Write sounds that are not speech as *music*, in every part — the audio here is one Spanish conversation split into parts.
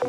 ¿Qué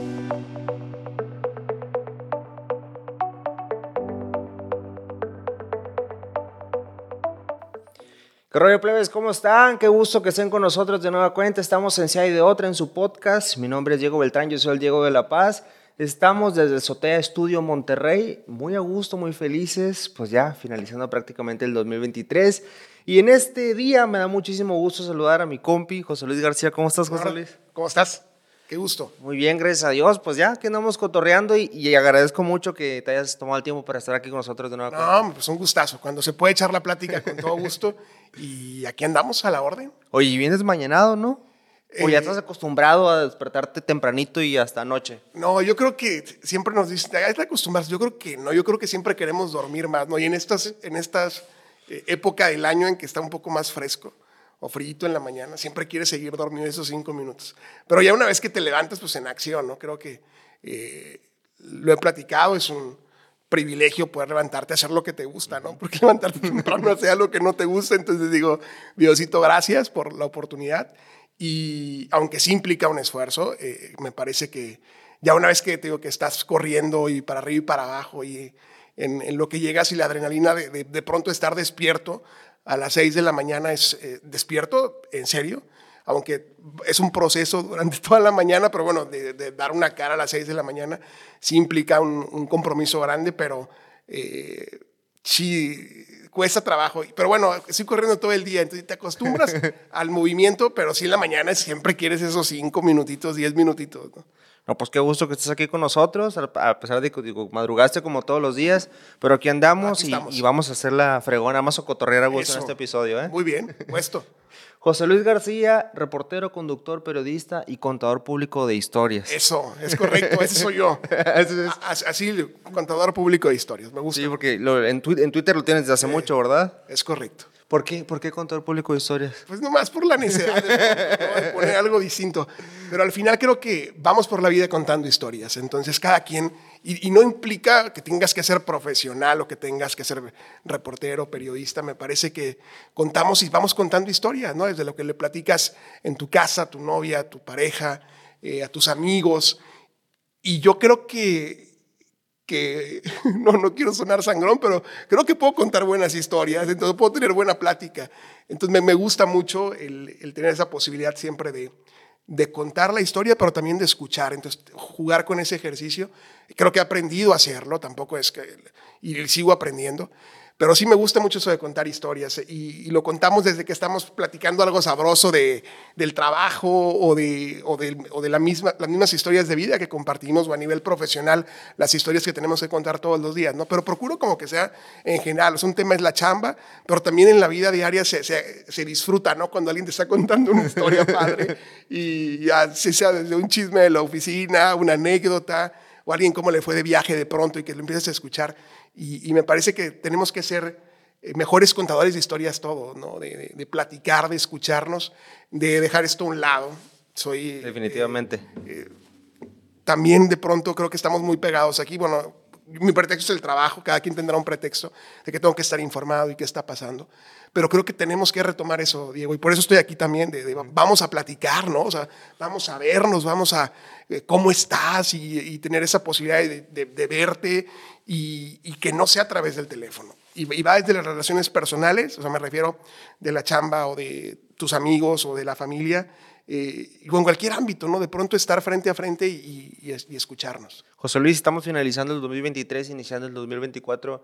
rollo, plebes? ¿Cómo están? Qué gusto que estén con nosotros de nueva cuenta. Estamos en Si de otra en su podcast. Mi nombre es Diego Beltrán, yo soy el Diego de la Paz. Estamos desde el Sotea Estudio Monterrey, muy a gusto, muy felices, pues ya finalizando prácticamente el 2023. Y en este día me da muchísimo gusto saludar a mi compi, José Luis García. ¿Cómo estás, José Luis? ¿Cómo estás? Qué gusto. Muy bien, gracias a Dios. Pues ya que andamos cotorreando y, y agradezco mucho que te hayas tomado el tiempo para estar aquí con nosotros de nuevo. No, pues un gustazo. Cuando se puede echar la plática con todo gusto. y aquí andamos a la orden. Oye, vienes mañanado, ¿no? ¿O ya Eh, estás acostumbrado a despertarte tempranito y hasta noche? No, yo creo que siempre nos dicen, hay que acostumbrarse. Yo creo que no, yo creo que siempre queremos dormir más, ¿no? Y en estas, en estas eh, época del año en que está un poco más fresco o frío en la mañana, siempre quieres seguir dormido esos cinco minutos. Pero ya una vez que te levantas, pues en acción, ¿no? Creo que eh, lo he platicado, es un privilegio poder levantarte a hacer lo que te gusta, ¿no? Porque *laughs* levantarte temprano sea lo que no te gusta, entonces digo, Diosito, gracias por la oportunidad. Y aunque sí implica un esfuerzo, eh, me parece que ya una vez que te digo que estás corriendo y para arriba y para abajo y en, en lo que llegas y la adrenalina de, de, de pronto estar despierto a las 6 de la mañana es eh, despierto, en serio, aunque es un proceso durante *laughs* toda la mañana, pero bueno, de, de dar una cara a las 6 de la mañana sí implica un, un compromiso grande, pero eh, sí cuesta trabajo. Pero bueno, estoy corriendo todo el día, entonces te acostumbras *laughs* al movimiento, pero sí en la mañana siempre quieres esos 5 minutitos, 10 minutitos. ¿no? No, pues qué gusto que estés aquí con nosotros, a pesar de que digo, madrugaste como todos los días, pero aquí andamos, Aquí y- vamos a hacer la fregona, vamos a cotorrear a gusto en este episodio. ¿eh? Muy bien, *laughs* puesto. José Luis García, reportero, conductor, periodista y contador público de historias. Eso, es correcto, ese soy yo. *laughs* Así, contador público de historias, me gusta. Sí, porque lo- en, twi- en Twitter lo tienes desde hace mucho, ¿verdad? Es correcto. ¿Por qué? ¿Por qué contador público historias? Pues nomás por la necesidad de, *laughs* poner algo distinto. Pero al final creo que vamos por la vida contando historias. Entonces cada quien, y, y no implica que tengas que ser profesional o que tengas que ser reportero, periodista. Me parece que contamos y vamos contando historias, ¿no? Desde lo que le platicas en tu casa, a tu novia, a tu pareja, eh, a tus amigos. Y yo creo que que *laughs* no, no quiero sonar sangrón, pero creo que puedo contar buenas historias, entonces puedo tener buena plática. Entonces me, me gusta mucho el, el tener esa posibilidad siempre de, de contar la historia, pero también de escuchar. Entonces jugar con ese ejercicio, creo que he aprendido a hacerlo, tampoco es que, y sigo aprendiendo. Pero sí me gusta mucho eso de contar historias y, y lo contamos desde que estamos platicando algo sabroso de, del trabajo o de, o de, o de la misma, las mismas historias de vida que compartimos o a nivel profesional, las historias que tenemos que contar todos los días, ¿no? Pero procuro como que sea en general, o sea, un tema es la chamba, pero también en la vida diaria se, se, se disfruta, ¿no? Cuando alguien te está contando una historia padre *laughs* y ya sea desde un chisme de la oficina, una anécdota o alguien cómo le fue de viaje de pronto y que lo empiezas a escuchar. Y, y me parece que tenemos que ser eh, mejores contadores de historias todo, ¿no? De, de, de, platicar, de escucharnos, de dejar esto a un lado. Soy... Definitivamente. Eh, eh, también de pronto creo que estamos muy pegados aquí. Bueno, mi pretexto es el trabajo, cada quien tendrá un pretexto de que tengo que estar informado y qué está pasando. Pero creo que tenemos que retomar eso, Diego, y por eso estoy aquí también, de, de vamos a platicar, ¿no? O sea, vamos a vernos, vamos a eh, cómo estás y, y, tener esa posibilidad de, de, de verte y, y, que no sea a través del teléfono. Y, y, va desde las relaciones personales, o sea, me refiero de la chamba o de tus amigos o de la familia, eh, o en cualquier ámbito, ¿no? De pronto estar frente a frente y, y, escucharnos. José Luis, estamos finalizando el 2023, iniciando el 2024.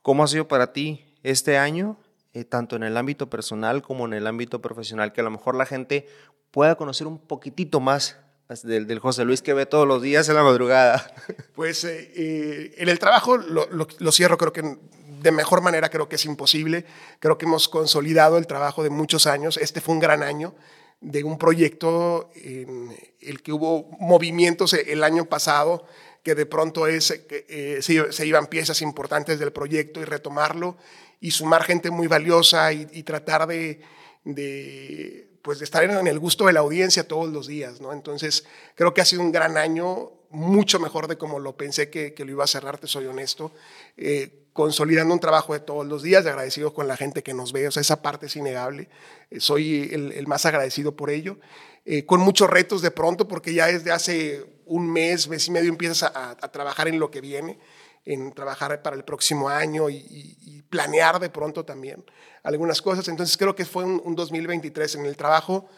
¿Cómo ha sido para ti este año, eh, tanto en el ámbito personal como en el ámbito profesional, que a lo mejor la gente pueda conocer un poquitito más del, del, José Luis que ve todos los días en la madrugada? *laughs* Pues eh, eh, en el trabajo lo, lo, lo, cierro, creo que de mejor manera creo que es imposible. Creo que hemos consolidado el trabajo de muchos años. Este fue un gran año de un proyecto en el que hubo movimientos el año pasado que de pronto es, eh, se, se, iban piezas importantes del proyecto y retomarlo y sumar gente muy valiosa y, tratar de, de, pues de estar en el gusto de la audiencia todos los días, ¿no? Entonces, creo que ha sido un gran año, mucho mejor de como lo pensé que, que lo iba a cerrar, te soy honesto, eh, consolidando un trabajo de todos los días, agradecido con la gente que nos ve, o sea, esa parte es innegable, eh, soy el, el, más agradecido por ello, eh, con muchos retos de pronto, porque ya desde hace un mes, mes y medio empiezas a, trabajar en lo que viene, en trabajar para el próximo año y, planear de pronto también algunas cosas. Entonces creo que fue un, 2023 en el trabajo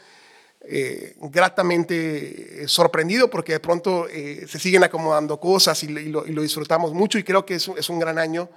eh, gratamente sorprendido porque de pronto eh, se siguen acomodando cosas y, lo, disfrutamos mucho y creo que es, es un gran año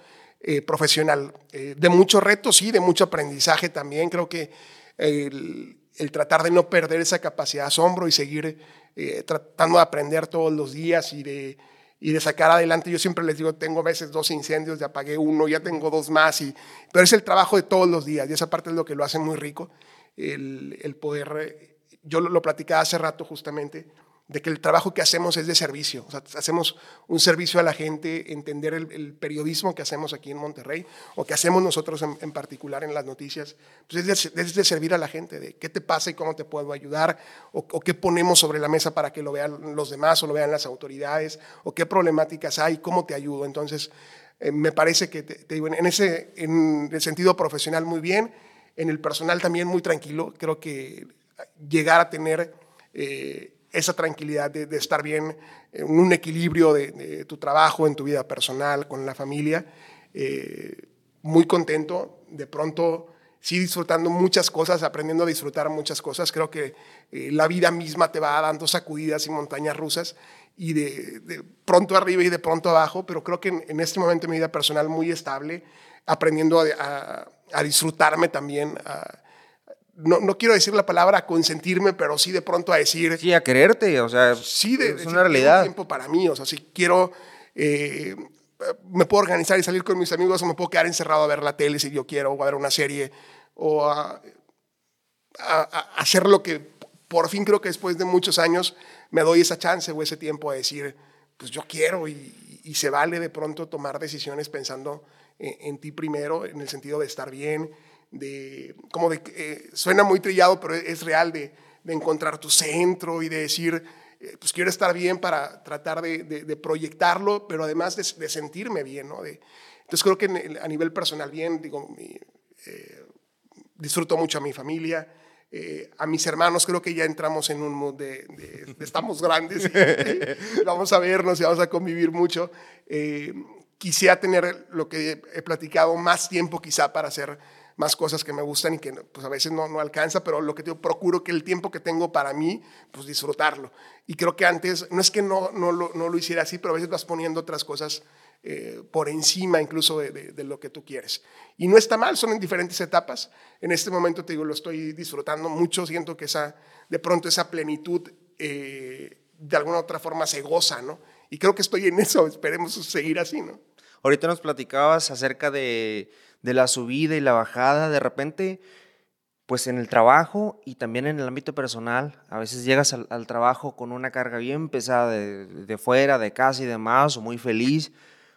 eh, profesional, de muchos retos y de mucho aprendizaje también. Creo que el, tratar de no perder esa capacidad de asombro y seguir eh, tratando de aprender todos los días y de, y de sacar adelante. Yo siempre les digo, tengo veces dos incendios, ya apagué uno, ya tengo dos más, y, pero es el trabajo de todos los días y esa parte es lo que lo hace muy rico, el, el poder, yo lo, lo platicaba hace rato justamente, de que el trabajo que hacemos es de servicio. O sea, hacemos un servicio a la gente, entender el, periodismo que hacemos aquí en Monterrey o que hacemos nosotros en, particular en las noticias. Pues es, de, servir a la gente, de qué te pasa y cómo te puedo ayudar o, qué ponemos sobre la mesa para que lo vean los demás o lo vean las autoridades o qué problemáticas hay, cómo te ayudo. Entonces, eh, me parece que, te, digo, en, ese, en el sentido profesional muy bien, en el personal también muy tranquilo. Creo que llegar a tener... Eh, esa tranquilidad de, estar bien, en un equilibrio de, tu trabajo, en tu vida personal, con la familia. Eh, muy contento, de pronto sí disfrutando muchas cosas, aprendiendo a disfrutar muchas cosas. Creo que eh, la vida misma te va dando sacudidas y montañas rusas y de, pronto arriba y de pronto abajo, pero creo que en, este momento mi vida personal muy estable, aprendiendo a, disfrutarme también, no, no, quiero decir la palabra a consentirme, pero sí de pronto a decir... Sí, a quererte, o sea, sí de, es una realidad. tiempo para mí, o sea, si quiero... Eh, me puedo organizar y salir con mis amigos o me puedo quedar encerrado a ver la tele si yo quiero, o a ver una serie, o a, hacer lo que por fin creo que después de muchos años me doy esa chance o ese tiempo a decir, pues yo quiero y, se vale de pronto tomar decisiones pensando en ti primero, en el sentido de estar bien, de, como de, eh, suena muy trillado, pero es real, de, de encontrar tu centro y de decir, eh, pues quiero estar bien para tratar de, de proyectarlo, pero además de, sentirme bien, ¿no? entonces creo que a nivel personal bien, digo, eh, disfruto mucho a mi familia, a mis hermanos creo que ya entramos en un mood de, estamos grandes, y, vamos a vernos y vamos a convivir mucho. quisiera tener lo que he platicado, más tiempo quizá para hacer más cosas que me gustan y que pues a veces no, no alcanza, pero lo que yo procuro que el tiempo que tengo para mí, pues disfrutarlo. Y creo que antes, no es que no, no, lo, no lo hiciera así, pero a veces vas poniendo otras cosas eh, por encima incluso de, de, lo que tú quieres. Y no está mal, son en diferentes etapas. En este momento te digo, lo estoy disfrutando mucho, siento que esa, de pronto esa plenitud eh, de alguna otra forma se goza, ¿no? Y creo que estoy en eso, *laughs* esperemos seguir así, ¿no? Ahorita nos platicabas acerca de de la subida y la bajada, de repente, pues en el trabajo y también en el ámbito personal, a veces llegas al, trabajo con una carga bien pesada de, fuera, de casa y demás, o muy feliz.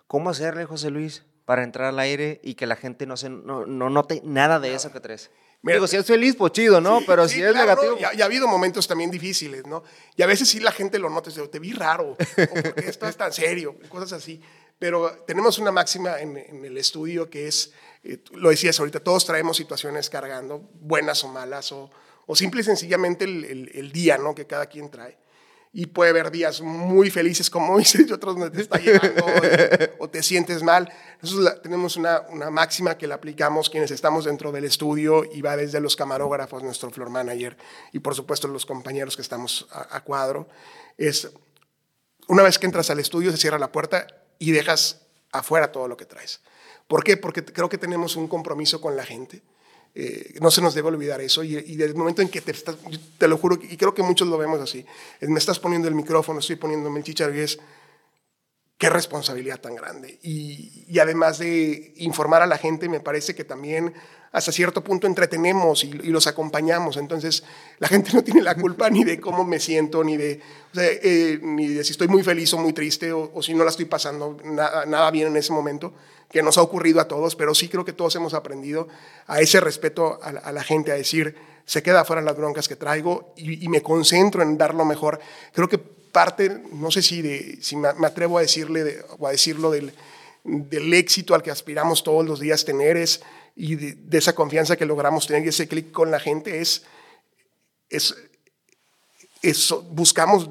¿Cómo hacerle, José Luis, para entrar al aire y que la gente no, se, no, note nada de eso que traes? Digo, si es feliz, pues chido, ¿no? Pero si es negativo. Ya, ha habido momentos también difíciles, ¿no? Y a veces sí la gente lo nota, te vi raro, o porque esto es tan serio, cosas así. Pero tenemos una máxima en, en el estudio que es lo decías ahorita, todos traemos situaciones cargando, buenas o malas, o, o simple y sencillamente el, el, día ¿no? que cada quien trae. Y puede haber días muy felices, como *laughs* dices, y otros donde te está llegando o, te sientes mal. Nosotros tenemos una, una, máxima que la aplicamos quienes estamos dentro del estudio y va desde los camarógrafos, nuestro floor manager y por supuesto los compañeros que estamos a, a cuadro. Es una vez que entras al estudio, se cierra la puerta y dejas afuera todo lo que traes. ¿Por qué? Porque creo que tenemos un compromiso con la gente. Eh, no se nos debe olvidar eso. Y, y desde el momento en que te estás, te lo juro, y creo que muchos lo vemos así, me estás poniendo el micrófono, estoy poniéndome el chicharro y es, qué responsabilidad tan grande. Y, y, además de informar a la gente, me parece que también hasta cierto punto entretenemos y, los acompañamos. Entonces, la gente no tiene la culpa ni de cómo me siento, ni de, eh, ni de si estoy muy feliz o muy triste, o, o si no la estoy pasando nada, nada bien en ese momento que nos ha ocurrido a todos, pero sí creo que todos hemos aprendido a ese respeto a, la gente, a decir, se queda fuera las broncas que traigo y, me concentro en dar lo mejor. Creo que parte, no sé si, de, si me, atrevo a decirle o a decirlo del, del, éxito al que aspiramos todos los días tener es, y de, esa confianza que logramos tener y ese clic con la gente es, es, buscamos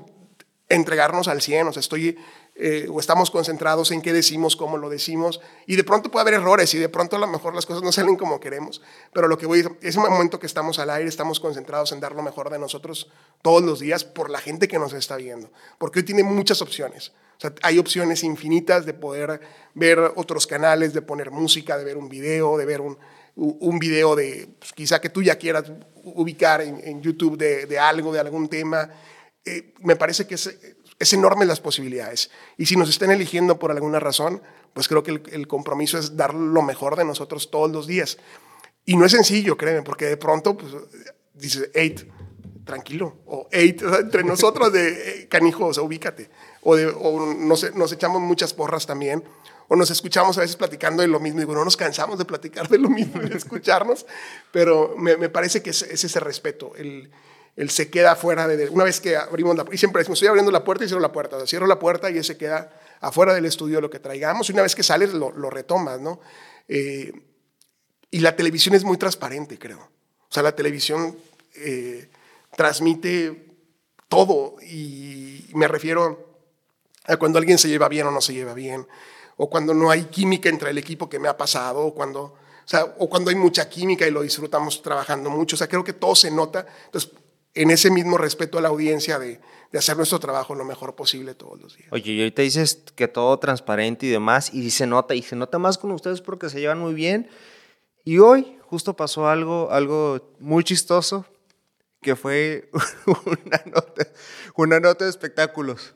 entregarnos al 100, o sea, estoy eh, o estamos concentrados en qué decimos, cómo lo decimos, y de pronto puede haber errores y de pronto a lo mejor las cosas no *laughs* salen como queremos, pero lo que voy es un momento que estamos al aire, estamos concentrados en dar lo mejor de nosotros todos los días por la gente que nos está viendo, porque hoy tiene muchas opciones. Hay opciones infinitas de poder ver otros canales, de poner música, de ver un video, de ver un, un video de pues, quizá que tú ya quieras ubicar en, YouTube de, de, algo, de algún tema. Eh, me parece que es, es enorme las posibilidades. Y si nos están eligiendo por alguna razón, pues creo que el, compromiso es dar lo mejor de nosotros todos los días. Y no es sencillo, créeme, porque de pronto pues, dices, eight, tranquilo, o eight, entre *laughs* nosotros de eh, canijos, ubícate, o, de, o nos, nos, echamos muchas porras también, o nos escuchamos a veces platicando de lo mismo, y bueno, no nos cansamos de platicar de lo mismo de escucharnos, pero me, me parece que es, es, ese respeto, el, él se queda fuera de, una vez que abrimos la, y siempre decimos, estoy abriendo la puerta y cierro la puerta, cierro la puerta y él se queda afuera del estudio lo que traigamos, y una vez que sales lo, retomas, ¿no? Eh, y la televisión es muy transparente, creo. O sea, la televisión eh, transmite todo, y me refiero a cuando alguien se lleva bien o no se lleva bien, o cuando no hay química entre el equipo que me ha pasado, o cuando, o cuando hay mucha química y lo disfrutamos trabajando mucho. O sea, creo que todo se nota. Entonces, en ese mismo respeto a la audiencia de, de, hacer nuestro trabajo lo mejor posible todos los días. Oye, y ahorita dices que todo transparente y demás, y se nota, y se nota más con ustedes porque se llevan muy bien. Y hoy justo pasó algo, algo muy chistoso, que fue *laughs* una nota, una nota de espectáculos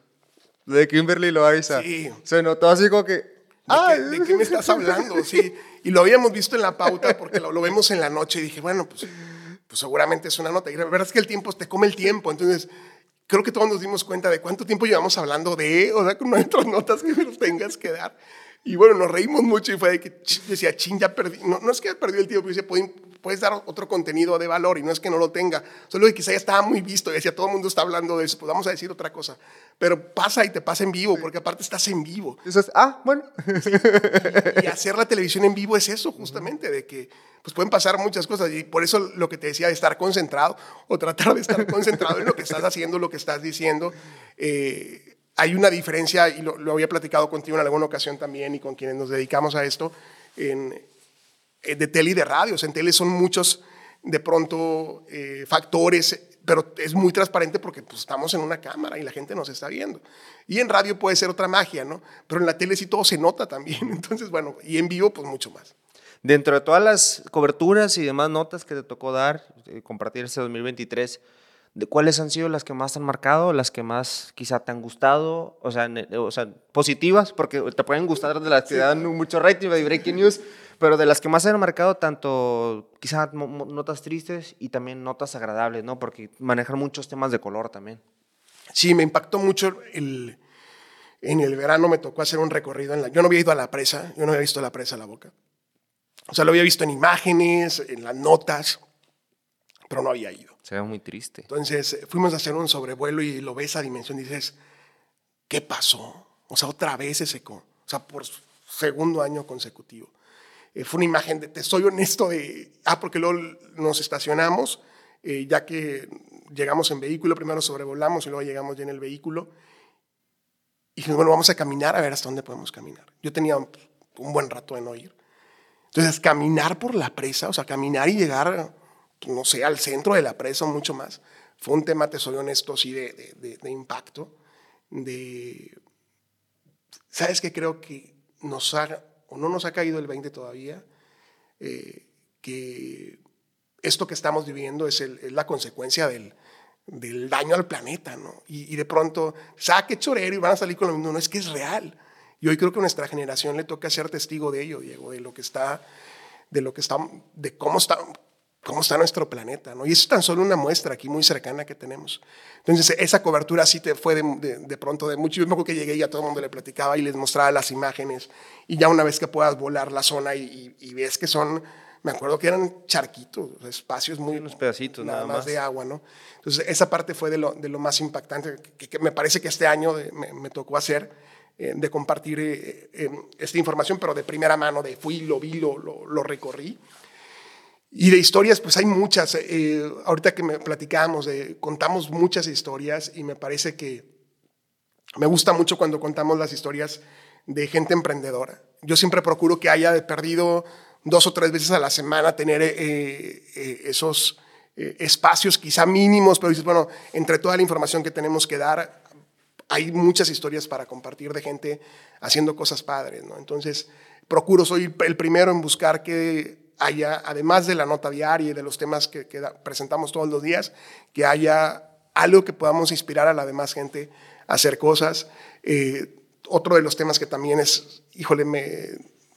de Kimberly Loaiza. Sí. Se notó así como que... ¿De, qué, ¿De qué, me estás hablando? Sí. Y lo habíamos visto en la pauta porque lo, lo vemos en la noche y dije, bueno, pues pues seguramente es una nota. Y la verdad es que el tiempo te come el tiempo. Entonces, creo que todos nos dimos cuenta de cuánto tiempo llevamos hablando de, o sea, con nuestras notas que nos tengas que dar. Y bueno, nos reímos mucho y fue de que decía, ching, ya perdí. No, no es que perdido el tiempo, pero decía, puedes dar otro contenido de valor y no es que no lo tenga, solo que quizá ya estaba muy visto y decía, todo el mundo está hablando de eso, pues vamos a decir otra cosa. Pero pasa y te pasa en vivo, porque aparte estás en vivo. Eso es, ah, bueno. Y, hacer la televisión en vivo es eso, justamente, de que pues pueden pasar muchas cosas y por eso lo que te decía de estar concentrado o tratar de estar *laughs* concentrado en lo que estás haciendo, lo que estás diciendo. Eh, hay una diferencia, y lo, había platicado contigo en alguna ocasión también y con quienes nos dedicamos a esto, en, eh, de tele y de radios. En tele son muchos, de pronto, eh, factores, pero es muy transparente porque pues, estamos en una cámara y la gente nos está viendo. Y en radio puede ser otra magia, ¿no? Pero en la tele sí todo se nota también. *laughs* Entonces, bueno, y en vivo, pues mucho más. Dentro de todas las coberturas y demás notas que te tocó dar, eh, compartir este 2023, ¿de cuáles han sido las que más te han marcado, las que más quizá te han gustado, o sea, o sea positivas, porque te pueden gustar de las que dan mucho rating de Breaking News, pero de las que más han marcado, tanto quizás notas tristes y también notas agradables, ¿no? Porque manejan muchos temas de color también. Sí, me impactó mucho el... En el verano me tocó hacer un recorrido en la... Yo no había ido a la presa, yo no había visto la presa a la boca. O sea, lo había visto en imágenes, en las notas, pero no había ido. Se ve muy triste. Entonces fuimos a hacer un sobrevuelo y lo ves a dimensión y dices, ¿qué pasó? O sea, otra vez se secó. O sea, por segundo año consecutivo. Eh, fue una imagen de, te soy honesto, de, ah, porque luego nos estacionamos, eh, ya que llegamos en vehículo, primero sobrevolamos y luego llegamos ya en el vehículo. Y dijimos, bueno, vamos a caminar a ver hasta dónde podemos caminar. Yo tenía un, buen rato de no ir. Entonces, caminar por la presa, o sea, caminar y llegar, no sé, al centro de la presa mucho más, fue un tema, te soy honesto, sí, de, de, impacto. De, ¿Sabes qué? Creo que nos haga o no nos ha caído el 20 todavía, eh, que esto que estamos viviendo es, la consecuencia del, daño al planeta, ¿no? Y, de pronto, saque chorero y van a salir con lo mismo. No, es que es real. Y hoy creo que a nuestra generación le toca ser testigo de ello, Diego, de lo que está, de lo que está, de cómo está, cómo está nuestro planeta, ¿no? Y eso es tan solo una muestra aquí muy cercana que tenemos. Entonces, esa cobertura sí te fue de, pronto de mucho. Yo me acuerdo que llegué y a todo el mundo le platicaba y les mostraba las imágenes. Y ya una vez que puedas volar la zona y, ves que son, me acuerdo que eran charquitos, espacios muy... Unos pedacitos nada, más. de agua, ¿no? Entonces, esa parte fue de lo, de lo más impactante que, me parece que este año me, tocó hacer, eh, de compartir eh, eh, esta información, pero de primera mano, de fui, lo vi, lo, lo, lo recorrí. Y de historias, pues hay muchas. Eh, ahorita que me platicamos, contamos muchas historias y me parece que Me gusta mucho cuando contamos las historias de gente emprendedora. Yo siempre procuro que haya perdido dos o tres veces a la semana tener eh, eh, esos eh, espacios quizá mínimos, pero dices, bueno, entre toda la información que tenemos que dar, hay muchas historias para compartir de gente haciendo cosas padres, ¿no? Entonces, procuro, soy el primero en buscar que haya, además de la nota diaria y de los temas que, presentamos todos los días, que haya algo que podamos inspirar a la demás gente a hacer cosas. Eh, otro de los temas que también es, híjole, me,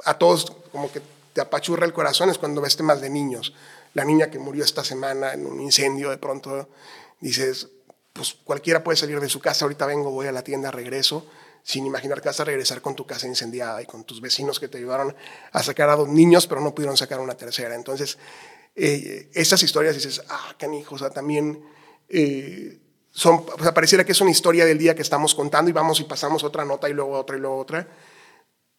a todos como que te apachurra el corazón es cuando ves temas de niños. La niña que murió esta semana en un incendio, de pronto dices, pues cualquiera puede salir de su casa, ahorita vengo, voy a la tienda, regreso sin imaginar que vas a regresar con tu casa incendiada y con tus vecinos que te ayudaron a sacar a dos niños, pero no pudieron sacar una tercera. Entonces, eh, esas historias dices, ah, canijo, o sea, también eh, son, o sea, pareciera que es una historia del día que estamos contando y vamos y pasamos otra nota y luego otra y luego otra,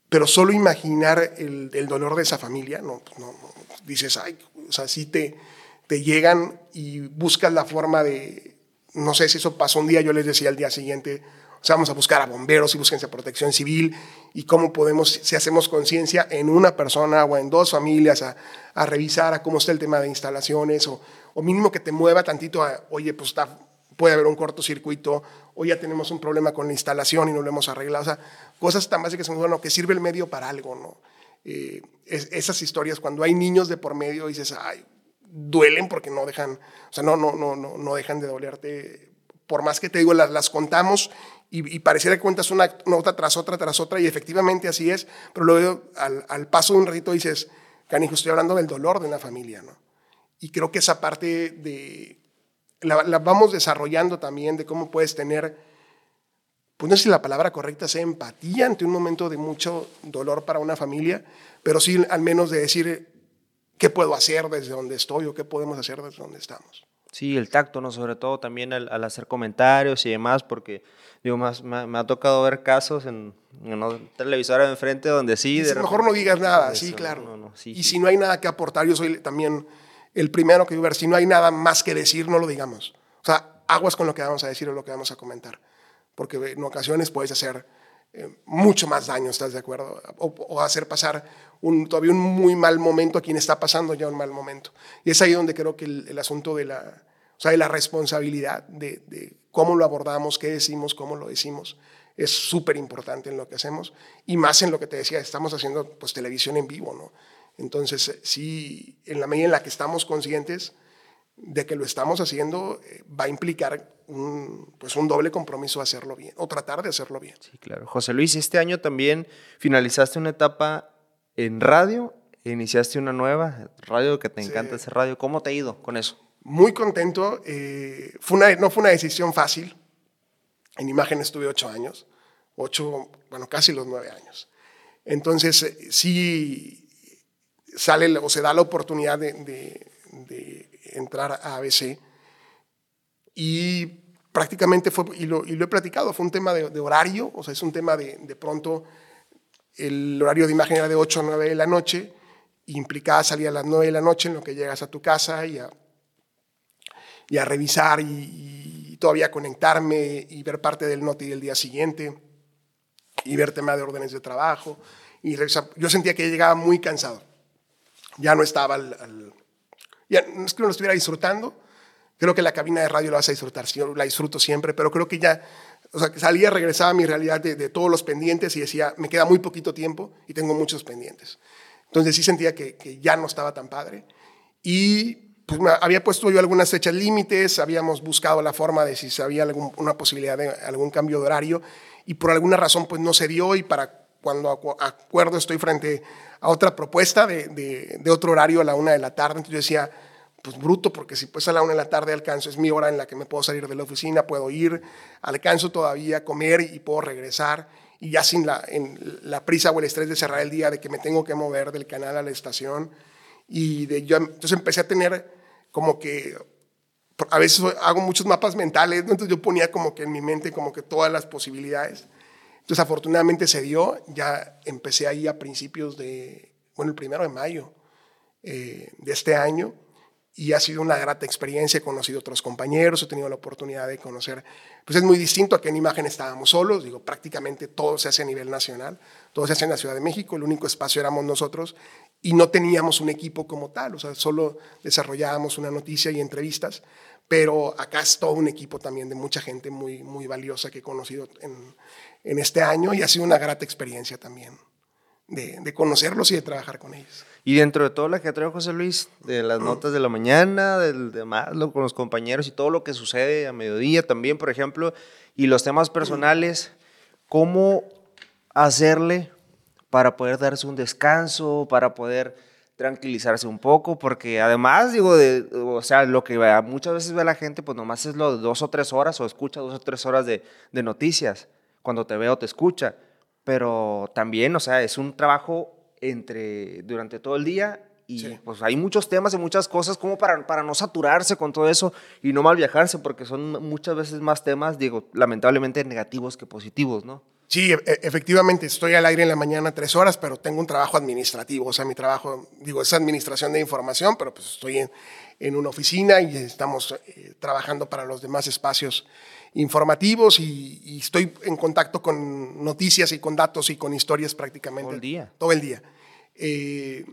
pero solo imaginar el, dolor de esa familia, no, pues no, dices, ay, o sea, sí te, te llegan y buscas la forma de, no sé si eso pasó un día, yo les decía al día siguiente, o sea, vamos a buscar a bomberos y búsquense protección civil y cómo podemos, si hacemos conciencia en una persona o en dos familias, a, a, revisar a cómo está el tema de instalaciones o, o mínimo que te mueva tantito a, oye, pues está, puede haber un cortocircuito o ya tenemos un problema con la instalación y no lo hemos arreglado. O sea, cosas tan básicas como, bueno, que sirve el medio para algo, ¿no? Eh, esas historias, cuando hay niños de por medio, dices, ay, duelen porque no dejan, o sea, no, no, no, no, no dejan de dolerte. Por más que te digo, las, las contamos y, pareciera que cuentas una nota tras otra, tras otra, y efectivamente así es, pero luego al, paso de un ratito dices, canijo, estoy hablando del dolor de una familia, ¿no? Y creo que esa parte de, la, la, vamos desarrollando también, de cómo puedes tener, pues no sé si la palabra correcta sea empatía ante un momento de mucho dolor para una familia, pero sí al menos de decir, ¿qué puedo hacer desde donde estoy o qué podemos hacer desde donde estamos? Sí, el tacto, ¿no? Sobre todo también al, al hacer comentarios y demás, porque Digo, más, me, ha tocado ver casos en, en una televisora de enfrente donde sí. De mejor no digas nada, sí, claro. y si no hay nada que aportar, yo soy también el primero que ver, si no hay nada más que decir, no lo digamos. O sea, aguas con lo que vamos a decir o lo que vamos a comentar. Porque en ocasiones puedes hacer eh, mucho más daño, ¿estás de acuerdo? O, hacer pasar un, todavía un muy mal momento a quien está pasando ya un mal momento. Y es ahí donde creo que el, el asunto de la, o sea, de la responsabilidad de, de cómo lo abordamos, qué decimos, cómo lo decimos, es súper importante en lo que hacemos y más en lo que te decía, estamos haciendo pues televisión en vivo, ¿no? Entonces, sí, en la medida en la que estamos conscientes de que lo estamos haciendo, eh, va a implicar un, pues un doble compromiso de hacerlo bien, o tratar de hacerlo bien. Sí, claro. José Luis, este año también finalizaste una etapa en radio, iniciaste una nueva, radio que te encanta ese radio. ¿Cómo te ha ido con eso? muy contento. Eh, fue una, no fue una decisión fácil. En imagen estuve ocho años, ocho, bueno, casi los nueve años. Entonces, eh, sí sale o se da la oportunidad de, entrar a ABC y prácticamente fue, y lo, y lo, he platicado, fue un tema de, horario, o sea, es un tema de, de pronto, el horario de imagen era de 8 a 9 de la noche, implicaba salir a las 9 de la noche en lo que llegas a tu casa y a y a revisar y, todavía conectarme y ver parte del noti del día siguiente y ver tema de órdenes de trabajo. Y yo sentía que llegaba muy cansado. Ya no estaba al, ya, no es que no lo estuviera disfrutando. Creo que la cabina de radio la vas a disfrutar, la disfruto siempre, pero creo que ya, o sea, salía, regresaba a mi realidad de, todos los pendientes y decía, me queda muy poquito tiempo y tengo muchos pendientes. Entonces sí sentía que, que ya no estaba tan padre. Y pues había puesto yo algunas fechas límites, habíamos buscado la forma de si había alguna posibilidad de algún cambio de horario y por alguna razón pues no se dio y para cuando acuerdo estoy frente a otra propuesta de, de, otro horario a la una de la tarde, entonces yo decía, pues bruto, porque si pues a la una de la tarde alcanzo, es mi hora en la que me puedo salir de la oficina, puedo ir, alcanzo todavía comer y puedo regresar. Y ya sin la, en la prisa o el estrés de cerrar el día, de que me tengo que mover del canal a la estación, y de, yo, entonces empecé a tener como que, a veces hago muchos mapas mentales, entonces yo ponía como que en mi mente como que todas las posibilidades. Entonces afortunadamente se dio, ya empecé ahí a principios de, bueno, el primero de mayo eh, de este año y ha sido una grata experiencia. He conocido otros compañeros, he tenido la oportunidad de conocer, pues es muy distinto a que en imagen estábamos solos, digo, prácticamente todo se hace a nivel nacional, todo se hace en la Ciudad de México, el único espacio éramos nosotros y no teníamos un equipo como tal, o sea, solo desarrollábamos una noticia y entrevistas, pero acá es todo un equipo también de mucha gente muy, muy valiosa que he conocido en, en este año y ha sido una grata experiencia también de, de conocerlos y de trabajar con ellos. Y dentro de todo lo que trae José Luis, de las notas de la mañana, del demás, con los compañeros y todo lo que sucede a mediodía también, por ejemplo, y los temas personales, ¿cómo hacerle para poder darse un descanso, para poder tranquilizarse un poco? Porque además, digo, de, o sea, lo que muchas veces ve la gente, pues nomás es lo de dos o tres horas o escucha dos o tres horas de, de noticias. Cuando te veo, te escucha. Pero también, o sea, es un trabajo entre, durante todo el día y pues hay muchos temas y muchas cosas como para, para no saturarse con todo eso y no mal viajarse porque son muchas veces más temas, digo, lamentablemente negativos que positivos, ¿no? Sí, e, efectivamente, estoy al aire en la mañana tres horas, pero tengo un trabajo administrativo, o sea, mi trabajo, digo, es administración de información, pero pues estoy en, en una oficina y estamos eh, trabajando para los demás espacios informativos y, y, estoy en contacto con noticias y con datos y con historias prácticamente. Todo el día. Todo el día. Eh,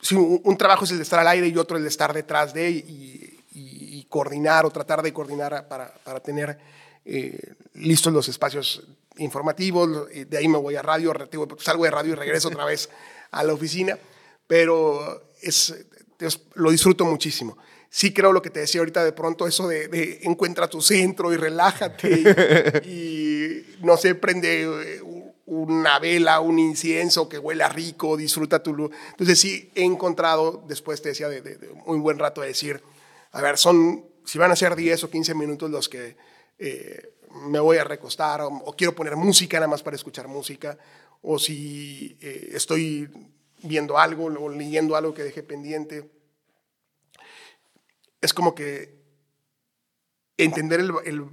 sí, un, un, trabajo es el de estar al aire y otro el de estar detrás de y, y, y coordinar o tratar de coordinar para, para tener eh, listos los espacios informativos. De ahí me voy a radio, salgo de radio y regreso otra vez a la oficina, pero es, lo disfruto muchísimo sí creo lo que te decía ahorita de pronto, eso de, de encuentra tu centro y relájate y, *laughs* y, no sé, prende una vela, un incienso que huela rico, disfruta tu luz. Entonces sí he encontrado, después te decía, de, de, de un buen rato de decir, a ver, son, si van a ser 10 o 15 minutos los que eh, me voy a recostar o, o, quiero poner música nada más para escuchar música, o si eh, estoy viendo algo o leyendo algo que dejé pendiente es como que entender el,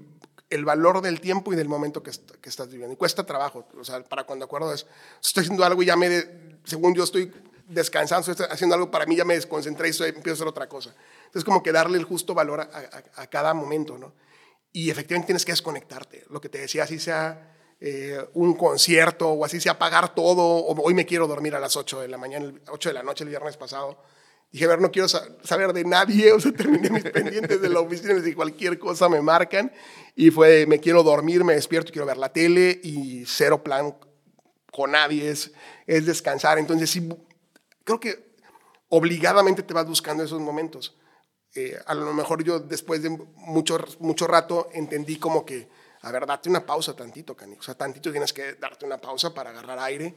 el, valor del tiempo y del momento que, que, estás viviendo. Y cuesta trabajo, o sea, para cuando acuerdo es, estoy haciendo algo y ya me, de, según yo estoy descansando, estoy haciendo algo para mí, ya me desconcentré y empiezo a hacer otra cosa. Entonces, como que darle el justo valor a, cada momento, ¿no? Y efectivamente tienes que desconectarte. Lo que te decía, así sea eh, un concierto o así sea pagar todo, o hoy me quiero dormir a las 8 de la mañana, 8 de la noche el viernes pasado Dije, a ver, no quiero saber de nadie, o sea, *laughs* terminé mis pendientes de la oficina, de cualquier cosa me marcan, y fue, me quiero dormir, me despierto, quiero ver la tele, y cero plan con nadie, es, es descansar. Entonces, sí, creo que obligadamente te vas buscando esos momentos. Eh, a lo mejor yo después de mucho, mucho rato entendí como que, a ver, date una pausa tantito, Cani. O sea, tantito tienes que darte una pausa para agarrar aire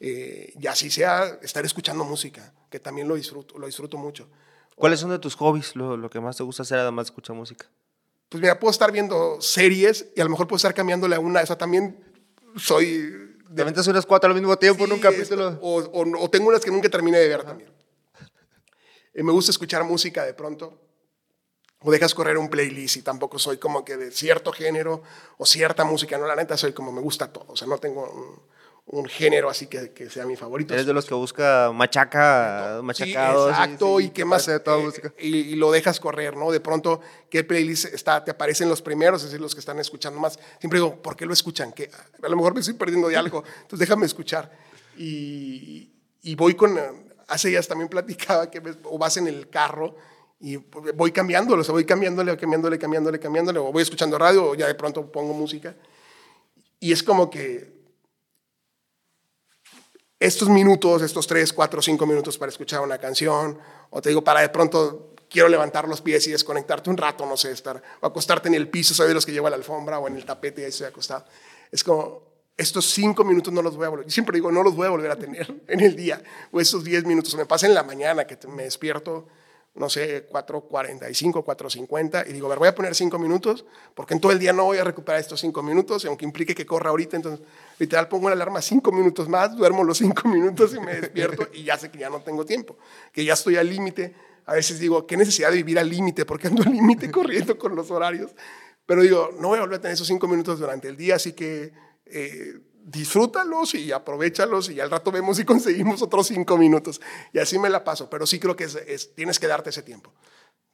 eh, y así sea estar escuchando música, que también lo disfruto, lo disfruto mucho. ¿Cuáles son de tus hobbies, lo, lo, que más te gusta hacer además de escuchar música? Pues mira, puedo estar viendo series y a lo mejor puedo estar cambiándole a una, o sea, también soy... De... ¿Te metes unas cuatro al mismo tiempo sí, en un capítulo? O, o, o, tengo unas que nunca terminé de ver Ajá. también. Eh, me gusta escuchar música de pronto. O dejas correr un playlist y tampoco soy como que de cierto género o cierta música. No, la neta soy como me gusta todo. O sea, no tengo... Un, un género así que, que, sea mi favorito. Eres de los que busca machaca, machacado. Sí, exacto, sí, sí, y que más... Toda eh, música. Y, y, lo dejas correr, ¿no? De pronto, ¿qué playlist está, te aparecen los primeros? Es decir, los que están escuchando más. Siempre digo, ¿por qué lo escuchan? Que a lo mejor me estoy perdiendo de algo, entonces déjame escuchar. Y, y voy con... Hace días también *laughs* platicaba que o vas en el carro y voy cambiándolo, o sea, voy cambiándole, cambiándole, cambiándole, cambiándole, o voy escuchando radio, o ya de pronto pongo música. Y es como que estos minutos, estos tres, cuatro, cinco minutos para escuchar una canción, o te digo, para de pronto quiero levantar los pies y desconectarte un rato, no sé, estar, o acostarte en el piso, soy de los que llevo la alfombra o en el tapete y ahí estoy acostado. Es como, estos cinco minutos no los voy a volver, siempre digo, no los voy a volver a tener *laughs* en el día, o estos diez minutos, me pasa en la mañana que me despierto, no sé, 4.45, 4.50, y digo, a ver, voy a poner cinco minutos, porque en todo el día no voy a recuperar estos cinco minutos, y aunque implique que corra ahorita, entonces literal pongo una alarma cinco minutos más, duermo los cinco *laughs* minutos y me despierto, y ya sé que ya no tengo tiempo, que ya estoy al límite. A veces digo, qué necesidad de vivir al límite, porque ando al límite *laughs* corriendo con los horarios. Pero digo, no voy a volver a tener esos cinco minutos durante el día, así que eh, disfrútalos y aprovechalos y al rato vemos si conseguimos otros cinco minutos. Y así me la paso, pero sí creo que es, tienes que darte ese tiempo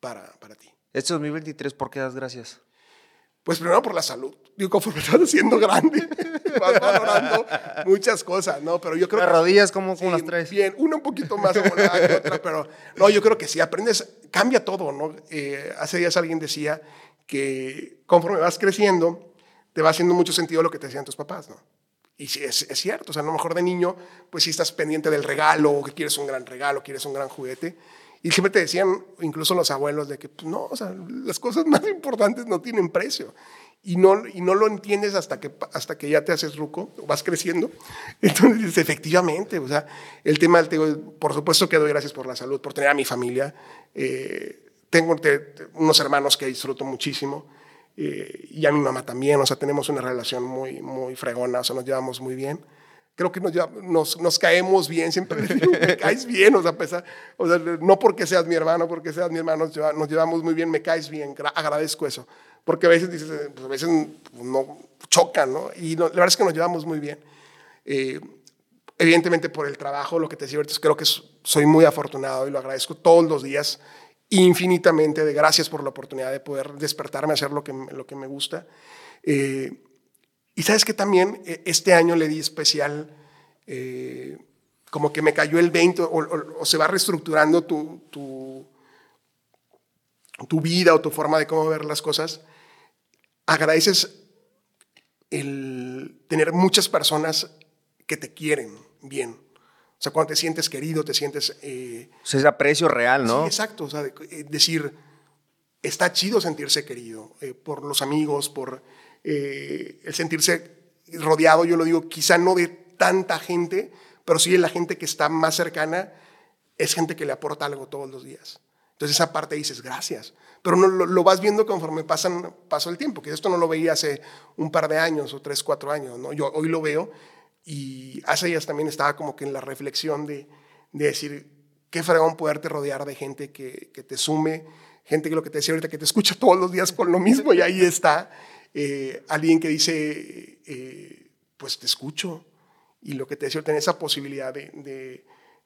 para, para ti. Este 2023, ¿por qué das gracias? Pues primero por la salud. Digo, conforme *laughs* estás siendo grande, *laughs* vas valorando muchas cosas, ¿no? Pero yo creo ¿Las rodillas cómo, cómo las traes? Bien, una un poquito más que otra, pero no, yo creo que sí, aprendes, cambia todo, ¿no? Eh, hace días alguien decía que conforme vas creciendo, te va haciendo mucho sentido lo que te decían tus papás, ¿no? Y es, es, cierto, o sea, a lo mejor de niño, pues sí estás pendiente del regalo, que quieres un gran regalo, quieres un gran juguete. Y siempre te decían, incluso los abuelos, de que pues, no, o sea, las cosas *laughs* más importantes no tienen precio. Y no, y no lo entiendes hasta que, hasta que ya te haces ruco, vas creciendo. *laughs* Entonces efectivamente, o sea, el tema del por supuesto que doy gracias por la salud, por tener a mi familia. Eh, tengo unos hermanos que disfruto muchísimo. Eh, y a mi mamá también, o sea, tenemos una relación muy, muy fregona, o sea, nos llevamos muy bien. Creo que nos, nos, nos caemos bien, siempre *laughs* digo, me caes bien, o sea, pesar, o sea, no porque seas mi hermano, porque seas mi hermano, nos llevamos muy bien, me caes bien, agradezco eso, porque a veces dices, pues a veces no chocan, ¿no? Y la verdad es que nos llevamos muy bien. Eh, evidentemente por el trabajo, lo que te decía, creo que soy muy afortunado y lo agradezco todos los días infinitamente de gracias por la oportunidad de poder despertarme a hacer lo que, lo que me gusta. Eh, y sabes que también eh, este año le di especial, eh, como que me cayó el 20 o, se va reestructurando tu, tu, tu, vida o tu forma de cómo ver las cosas. Agradeces el tener muchas personas que te quieren bien o sea, cuando te sientes querido, te sientes... Eh, o sea, es aprecio real, ¿no? Sí, exacto. O sea, eh, decir, está chido sentirse querido eh, por los amigos, por el sentirse rodeado, yo lo digo, quizá no de tanta gente, pero sí la gente que está más cercana, es gente que le aporta algo todos los días. Entonces esa parte dices, gracias. Pero no, lo, vas viendo conforme pasan, pasó el tiempo, que esto no lo veía hace un par de años o tres, cuatro años. ¿no? Yo hoy lo veo y hace días también estaba como que en la reflexión de, de decir, qué fregón poderte rodear de gente que, que, te sume, gente que lo que te decía ahorita, que te escucha todos los días con lo mismo y ahí está. Eh, alguien que dice, eh, pues te escucho. Y lo que te decía, tener esa posibilidad de,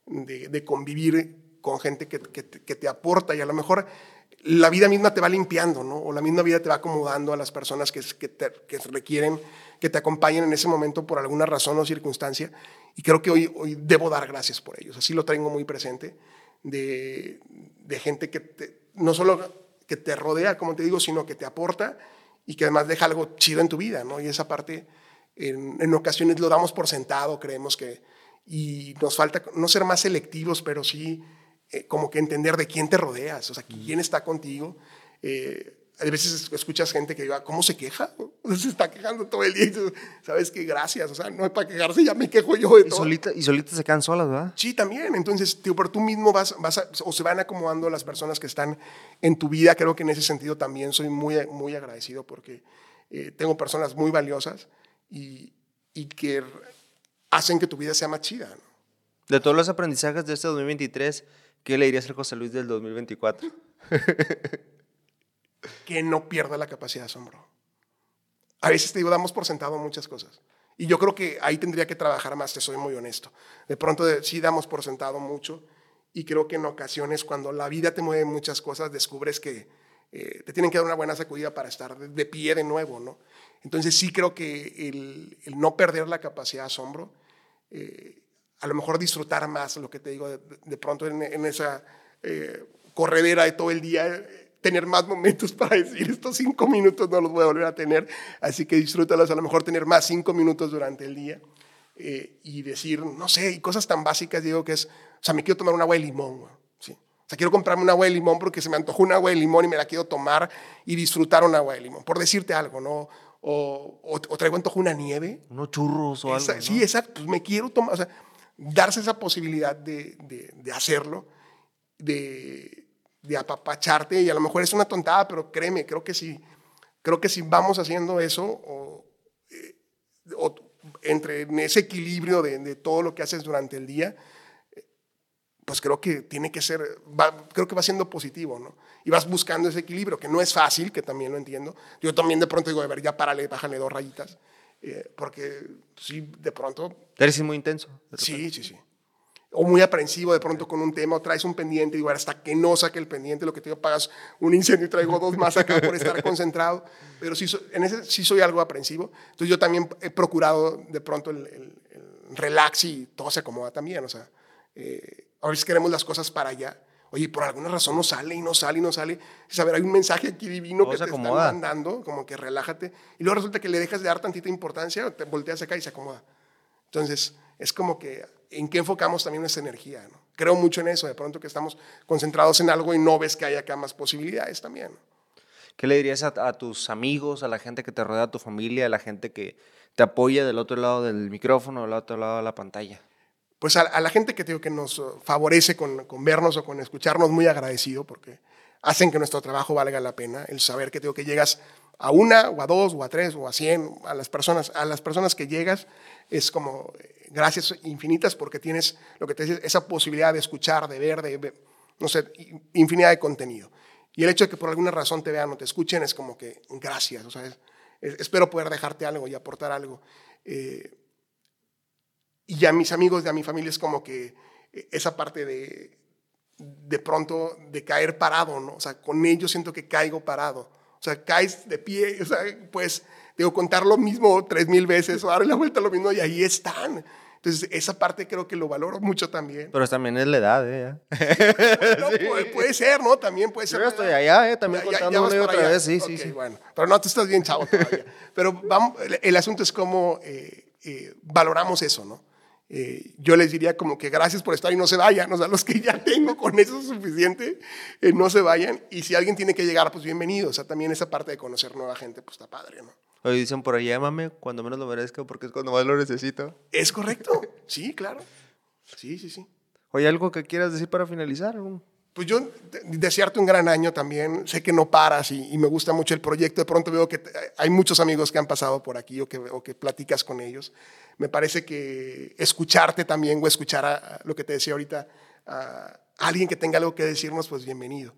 de, de, convivir con gente que, que, te aporta y a lo mejor la vida misma te va limpiando, ¿no? O la misma vida te va acomodando a las personas que, te, requieren que te acompañen en ese momento por alguna razón o circunstancia. Y creo que hoy, hoy debo dar gracias por ellos. Así lo tengo muy presente, de, de gente que no solo que te rodea, como te digo, sino que te aporta y que además deja algo chido en tu vida, ¿no? Y esa parte, en, en ocasiones lo damos por sentado, creemos que, y nos falta no ser más selectivos, pero sí eh, como que entender de quién te rodeas, o sea, quién está contigo. Eh, a veces escuchas gente que diga, ¿cómo se queja? *laughs* Se está quejando todo el día. Sabes que gracias, o sea, no es para quejarse, ya me quejo yo de y Solita, y solitas se quedan solas, ¿verdad? Sí, también. Entonces, tío, pero tú mismo vas, vas o se van acomodando las personas que están en tu vida. Creo que en ese sentido también soy muy, muy agradecido porque eh, tengo personas muy valiosas y, y, que hacen que tu vida sea más chida. De todos los aprendizajes de este 2023, ¿qué le dirías al José Luis del 2024? *laughs* que no pierda la capacidad de asombro. A veces te digo, damos por sentado muchas cosas. Y yo creo que ahí tendría que trabajar más, te soy muy honesto. De pronto sí damos por sentado mucho y creo que en ocasiones cuando la vida te mueve muchas cosas, descubres que eh, te tienen que dar una buena sacudida para estar de, pie de nuevo, ¿no? Entonces sí creo que el, no perder la capacidad de asombro, eh, a lo mejor disfrutar más lo que te digo de, pronto en, esa eh, corredera de todo el día, tener más momentos *laughs* para decir estos cinco minutos no los voy a volver a tener, así que disfrútalos, a lo mejor tener más cinco minutos durante el día eh, y decir, no sé, y cosas tan básicas, digo que es, o sea, me quiero tomar un agua de limón, ¿sí? O sea, quiero comprarme un agua de limón porque se me antojó un agua de limón y me la quiero tomar y disfrutar un agua de limón, por decirte algo, ¿no? O, o, traigo antojo una nieve. Unos churros o algo. Sí, exacto, pues me quiero tomar, o sea, darse esa posibilidad de, de, de hacerlo, de de apapacharte y a lo mejor es una tontada, pero créeme, creo que si, creo que si vamos haciendo eso, o, eh, entre en ese equilibrio de, todo lo que haces durante el día, pues creo que tiene que ser, creo que va siendo positivo, ¿no? Y vas buscando ese equilibrio, que no es fácil, que también lo entiendo. Yo también de pronto digo, a ver, ya párale, bájale dos rayitas. Eh, porque sí, de pronto... Eres muy intenso. Sí, sí, sí. O muy aprensivo de pronto con un tema, o traes un pendiente, y digo, hasta que no saque el pendiente, lo que te digo, pagas un incendio y traigo dos más acá por estar concentrado. Pero sí, en ese sí soy algo aprensivo. Entonces yo también he procurado de pronto el, el, relax y todo se acomoda también. O sea, eh, a veces queremos las cosas para allá Oye, por alguna razón no sale y no sale y no sale. Saber, hay un mensaje aquí divino que te están mandando, como que relájate. Y luego resulta que le dejas de dar tantita importancia, te volteas acá y se acomoda. Entonces, es como que en qué enfocamos también nuestra energía. ¿no? Creo mucho en eso, de pronto que estamos concentrados en algo y no ves que hay acá más posibilidades también. ¿Qué le dirías a, tus amigos, a la gente que te rodea, a tu familia, a la gente que te apoya del otro lado del micrófono, del otro lado de la pantalla? pues a, la gente que, que nos favorece con, vernos o con escucharnos, muy agradecido porque hacen que nuestro trabajo valga la pena. El saber que, tengo que llegas a una o a dos o a tres o a cien, a las personas, a las personas que llegas, es como gracias infinitas porque tienes lo que te esa posibilidad de escuchar, de ver, de, no sé, infinidad de contenido. Y el hecho de que por alguna razón te vean o te escuchen es como que gracias, o sea, espero poder dejarte algo y aportar algo. Eh, y a mis amigos, y a mi familia es como que eh, esa parte de, de pronto, de caer parado, ¿no? O sea, con ellos siento que caigo parado. O sea, caes de pie, o sea, pues, digo, contar lo mismo tres mil veces o darle la vuelta a lo mismo y ahí están. Entonces, esa parte creo que lo valoro mucho también. Pero también es la edad, ¿eh? *laughs* puede, ser, ¿no? También puede ser. Yo estoy allá, ¿eh? También contando una y otra vez, sí, sí, sí. Bueno, pero no, tú estás bien chavo todavía. pero vamos, el, asunto es cómo eh, eh, valoramos eso, ¿no? Eh, yo les diría como que gracias por estar y no se vayan, o sea, los que ya *laughs* tengo con eso es suficiente, eh, no se vayan. Y si alguien tiene que llegar, pues bienvenido. O sea, también esa parte de conocer nueva gente, pues está padre, ¿no? Hoy dicen por ahí, llámame cuando menos lo merezca porque es cuando más lo necesito. Es correcto, sí, claro. Sí, sí, sí. Oye, ¿algo que quieras decir para finalizar? Pues yo desearte un gran año también. Sé que no paras y, me gusta mucho el proyecto. De pronto veo que hay muchos amigos que han pasado por aquí o que, o que platicas con ellos me parece que escucharte también o escuchar a, lo que te decía ahorita, a, alguien que tenga algo que decirnos, pues bienvenido.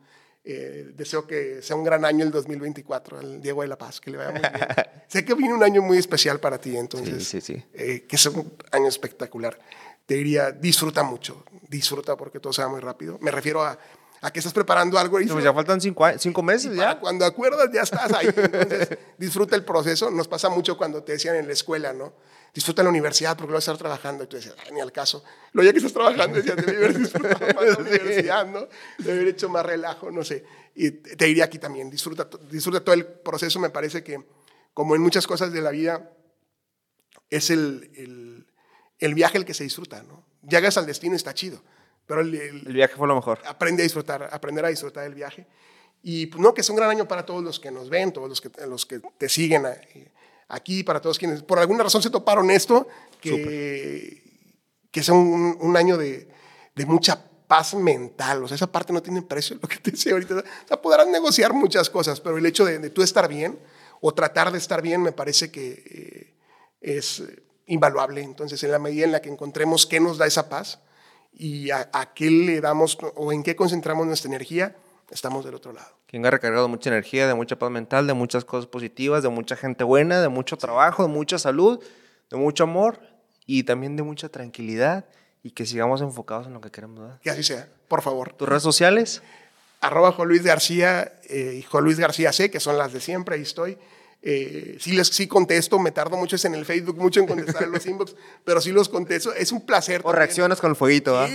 Eh, deseo que sea un gran año el 2024, el Diego de la Paz, que le vaya muy bien. *laughs* sé que viene un año muy especial para ti, entonces, sí, sí, eh, que sea un año espectacular. Te diría, disfruta mucho, disfruta porque todo sea muy rápido. Me refiero a, a que estás preparando algo. Y pues ya faltan cinco, cinco meses ya. Cuando acuerdas ya estás ahí. Entonces, *laughs* disfruta el proceso. Nos pasa mucho cuando te decían en la escuela, ¿no? disfruta la universidad porque lo vas a estar trabajando. Y tú decías, ni al caso. Lo ya que estás trabajando, decías, debe haber disfrutado más la *laughs* universidad, ¿no? Debe haber hecho más relajo, no sé. Y te diría aquí también, disfruta, disfruta todo el proceso. Me parece que, como en muchas cosas de la vida, es el, el, el viaje el que se disfruta, ¿no? Llegas al destino y está chido. Pero el, el, viaje fue lo mejor. Aprende a disfrutar, aprender a disfrutar del viaje. Y pues, no, que es un gran año para todos los que nos ven, todos los que, los que te siguen. Eh, aquí para todos quienes por alguna razón se toparon esto, que, que sea un, año de, de, mucha paz mental. O sea, esa parte no tiene precio, *laughs* lo que te decía ahorita. O sea, podrás negociar muchas cosas, pero el hecho de, de tú estar bien o tratar de estar bien me parece que eh, es invaluable. Entonces, en la medida en la que encontremos qué nos da esa paz y a, a qué le damos o en qué concentramos nuestra energía, estamos del otro lado. Quien ha recargado mucha energía, de mucha paz mental, de muchas cosas positivas, de mucha gente buena, de mucho trabajo, de mucha salud, de mucho amor y también de mucha tranquilidad y que sigamos enfocados en lo que queremos dar. Que así sea, por favor. ¿Tus redes sociales? Arroba Juan Luis García eh, y Juan Luis García C, que son las de siempre, ahí estoy. Eh, sí, les, sí contesto, me tardo mucho en el Facebook, mucho en contestar en los *laughs* inbox, pero sí los contesto. Es un placer. O reaccionas con el fueguito. Sí,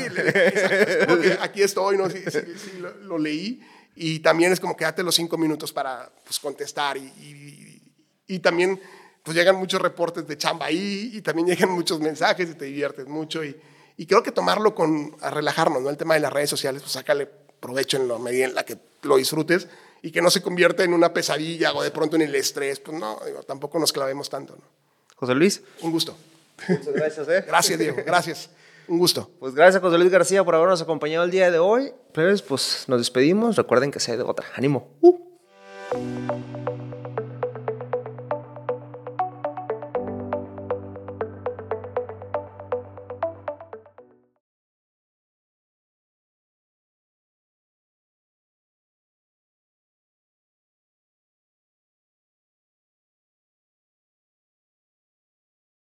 aquí estoy, ¿no? Sí, sí, lo, leí. Y también es como que date los cinco minutos para pues, contestar. Y, y, también pues llegan muchos reportes de chamba ahí y también llegan muchos mensajes y te diviertes mucho. Y, y creo que tomarlo con, a relajarnos, ¿no? El tema de las redes sociales, pues sácale provecho en la medida en la que lo disfrutes y que no se convierta en una pesadilla o de pronto en el estrés. Pues no, tampoco nos clavemos tanto. ¿no? José Luis. Un gusto. Muchas gracias. ¿eh? Gracias, Diego. Gracias. Un gusto. Pues gracias, José Luis García, por habernos acompañado el día de hoy. Pues nos despedimos. Recuerden que se hay de otra. ¡Ánimo! Uh.